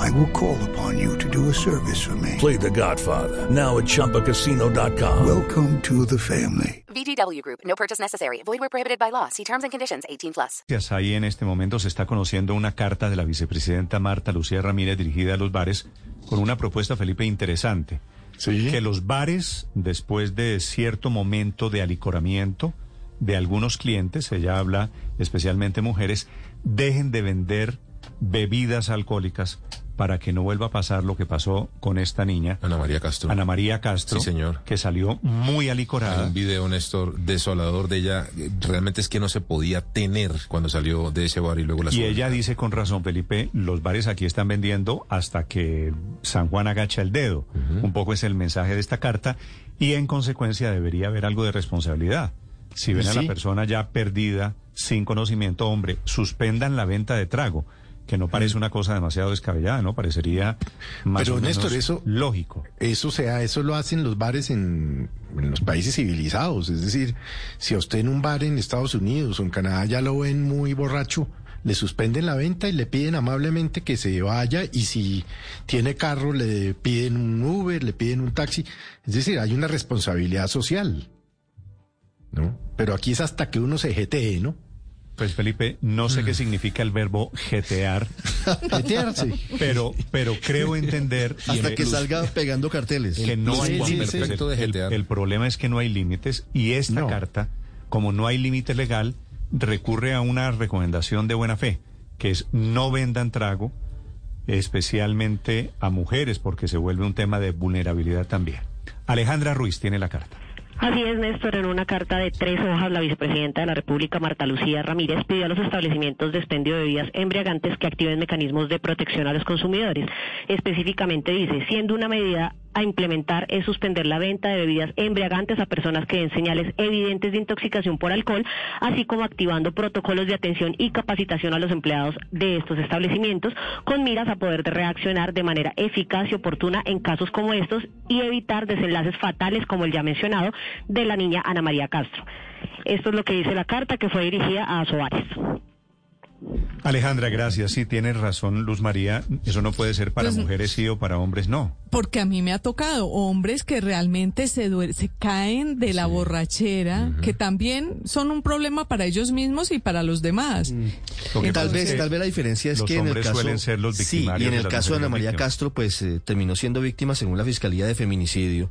I will call upon you to do a service for me. Play The Godfather now at ChumbaCasino.com. Welcome to the family. VGW Group. No purchase necessary. Void where prohibited by law. See terms and conditions. 18 plus. Ahí en este momento se está conociendo una carta de la vicepresidenta Marta Lucía Ramírez dirigida a los bares con una propuesta, Felipe, interesante. Sí. Que los bares, después de cierto momento de alicoramiento de algunos clientes, ella habla especialmente mujeres, dejen de vender bebidas alcohólicas para que no vuelva a pasar lo que pasó con esta niña. Ana María Castro. Ana María Castro. Sí, señor. Que salió muy Hay alicorada. un video, Néstor, desolador de ella. Realmente es que no se podía tener cuando salió de ese bar y luego la Y ella dice con razón, Felipe, los bares aquí están vendiendo hasta que San Juan agacha el dedo. Un poco es el mensaje de esta carta y en consecuencia debería haber algo de responsabilidad. Si ven a la persona ya perdida, sin conocimiento, hombre, suspendan la venta de trago, que no parece una cosa demasiado descabellada, ¿no? Parecería más Pero, o menos Néstor, eso- lógico. Eso sea, eso lo hacen los bares en, en los países civilizados. Es decir, si a usted en un bar en Estados Unidos o en Canadá ya lo ven muy borracho, le suspenden la venta y le piden amablemente que se vaya y si tiene carro le piden un Uber, le piden un taxi. Es decir, hay una responsabilidad social. ¿No? Pero aquí es hasta que uno se jetee, ¿no? Pues Felipe, no sé qué significa el verbo jetear, Jetearse. pero, pero creo entender... Hasta que salga pegando carteles. que no Sí, hay sí, límites. El- jetear. el, problema es que no hay límites y esta No. carta, como no hay límite legal, recurre a una recomendación de buena fe, que es no vendan trago, especialmente a mujeres, porque se vuelve un tema de vulnerabilidad también. Alejandra Ruiz tiene la carta. Así es, Néstor. En una carta de tres hojas, la vicepresidenta de la República, Marta Lucía Ramírez, pidió a los establecimientos de expendio de bebidas embriagantes que activen mecanismos de protección a los consumidores. Específicamente dice, siendo una medida a implementar es suspender la venta de bebidas embriagantes a personas que den señales evidentes de intoxicación por alcohol, así como activando protocolos de atención y capacitación a los empleados de estos establecimientos con miras a poder de reaccionar de manera eficaz y oportuna en casos como estos y evitar desenlaces fatales como el ya mencionado de la niña Ana María Castro. Esto es lo que dice la carta que fue dirigida a Soares. Alejandra, gracias. Sí, tienes razón, Luz María. Eso no puede ser para Pues- mujeres sí o para hombres no. Porque a mí me ha tocado hombres que realmente se, duer- se caen de la borrachera, que también son un problema para ellos mismos y para los demás. Lo que tal es vez, que tal vez la diferencia es que en el caso suelen ser los sí, y en el caso de Ana María víctimas. Castro, pues eh, terminó siendo víctima según la fiscalía de feminicidio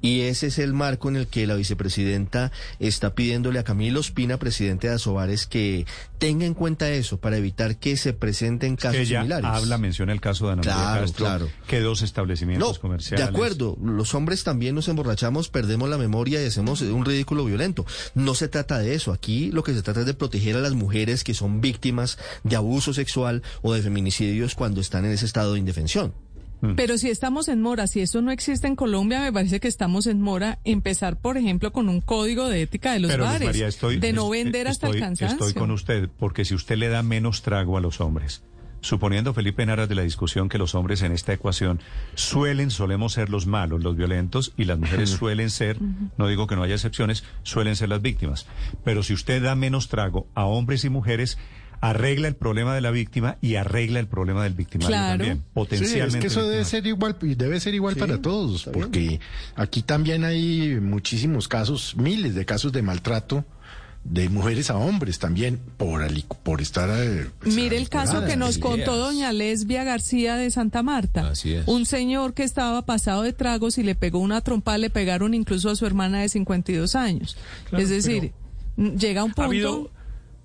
y ese es el marco en el que la vicepresidenta está pidiéndole a Camilo Espina, presidente de Asobares, que tenga en cuenta eso para evitar que se presenten casos que ella similares. habla, menciona el caso de Ana María Claro, Castro, claro. que dos establecimientos No, comerciales. de acuerdo. Los hombres también nos emborrachamos, perdemos la memoria y hacemos un ridículo violento. No se trata de eso. Aquí lo que se trata es de proteger a las mujeres que son víctimas de abuso sexual o de feminicidios cuando están en ese estado de indefensión. Pero si estamos en mora, si eso no existe en Colombia, me parece que estamos en mora. Empezar, por ejemplo, con un código de ética de los Pero, bares, María, estoy, de no vender hasta estoy, el cansancio. Estoy con usted, porque si usted le da menos trago a los hombres, suponiendo, Felipe, en aras de la discusión que los hombres en esta ecuación suelen, solemos ser los malos, los violentos, y las mujeres suelen ser, no digo que no haya excepciones, suelen ser las víctimas. Pero si usted da menos trago a hombres y mujeres, arregla el problema de la víctima y arregla el problema del victimario Claro. también, Sí, potencialmente. es que eso debe ser igual, y debe ser igual para todos, porque aquí también hay muchísimos casos, miles de casos de maltrato de mujeres a hombres también por ali- por estar eh, pues, Mire el caso que nos contó doña Lesbia García de Santa Marta. Así es. Un señor que estaba pasado de tragos y le pegó una trompa, le pegaron incluso a su hermana de 52 años. Claro, es decir, llega un punto... Ha habido,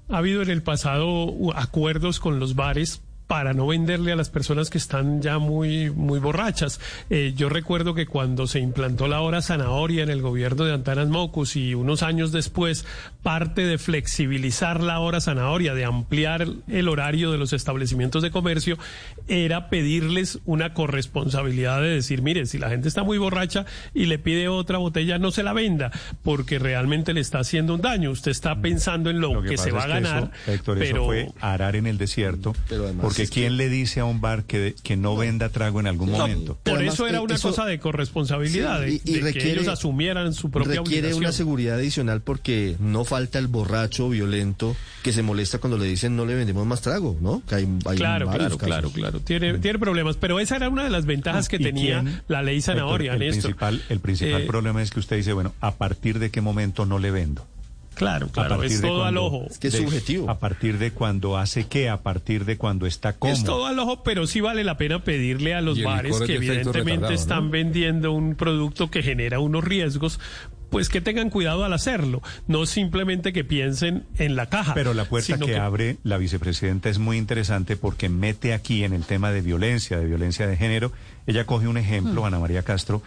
ha habido en el pasado acuerdos con los bares para no venderle a las personas que están ya muy, muy borrachas. Eh, yo recuerdo que cuando se implantó la hora zanahoria en el gobierno de Antanas Mocus y unos años después, parte de flexibilizar la hora zanahoria, de ampliar el horario de los establecimientos de comercio, era pedirles una corresponsabilidad de decir, mire, si la gente está muy borracha y le pide otra botella, no se la venda, porque realmente le está haciendo un daño. Usted está pensando en lo, que, se va a ganar. Héctor, pero... eso fue arar en el desierto. porque ¿quién le dice a un bar que, que no venda trago en algún momento? Por además, eso era eh, una eso- cosa de corresponsabilidad, Sí, de, que ellos asumieran su propia requiere obligación. una seguridad adicional porque no falta el borracho violento que se molesta cuando le dicen no le vendemos más trago, ¿no? Que hay, hay Claro, varios claro, claro, claro. Tiene, tiene problemas, pero esa era una de las ventajas que ¿Y tenía quién? la ley zanahoria, el Néstor. principal, el principal Eh, problema es que usted dice, bueno, ¿a partir de qué momento no le vendo? Claro, A claro, partir es de todo al cuando- ojo. Es que es de- subjetivo. A partir de cuando hace qué, a partir de cuando está como. Es todo al ojo, pero sí vale la pena pedirle a los bares que evidentemente están ¿no? vendiendo un producto que genera unos riesgos, pues que tengan cuidado al hacerlo, no simplemente que piensen en la caja. Pero la puerta sino que, abre la vicepresidenta es muy interesante porque mete aquí en el tema de violencia, de violencia de género. Ella coge un ejemplo, Ana María Castro,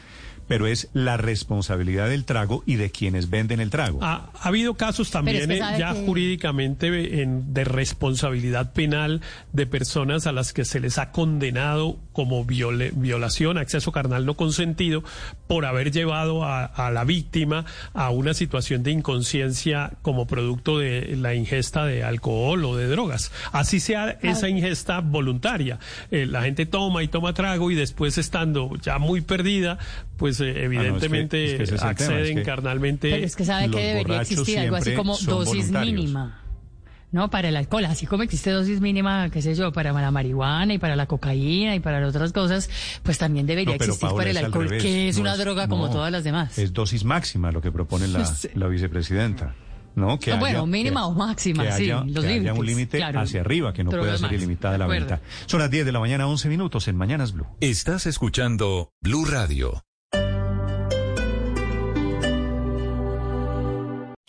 pero es la responsabilidad del trago y de quienes venden el trago. Ha, ha habido casos también que eh, ya que- jurídicamente en- de responsabilidad penal de personas a las que se les ha condenado como viole- violación, acceso carnal no consentido, por haber llevado a, a la víctima a una situación de inconsciencia como producto de la ingesta de alcohol o de drogas. Así sea esa ingesta voluntaria. Eh, la gente toma y toma trago y después estando ya muy perdida, pues evidentemente es que ese es el tema, es acceden que- carnalmente. Pero es que sabe que debería existir algo así como dosis mínima. ¿No? Para el alcohol, así como existe dosis mínima, qué sé yo, para la marihuana y para la cocaína y para las otras cosas, pues también debería No, existir Paola, para el alcohol, revés. que es No una droga como no, todas las demás. Es dosis máxima lo que propone la, Sí. la vicepresidenta. ¿no? Que Ah, bueno, haya- mínima que- o máxima, que sí, haya, los que haya un límite claro. hacia arriba, que no pueda ser ilimitada la venta. Son las 10 de la mañana, 11 minutos en Mañanas Blue. Estás escuchando Blue Radio.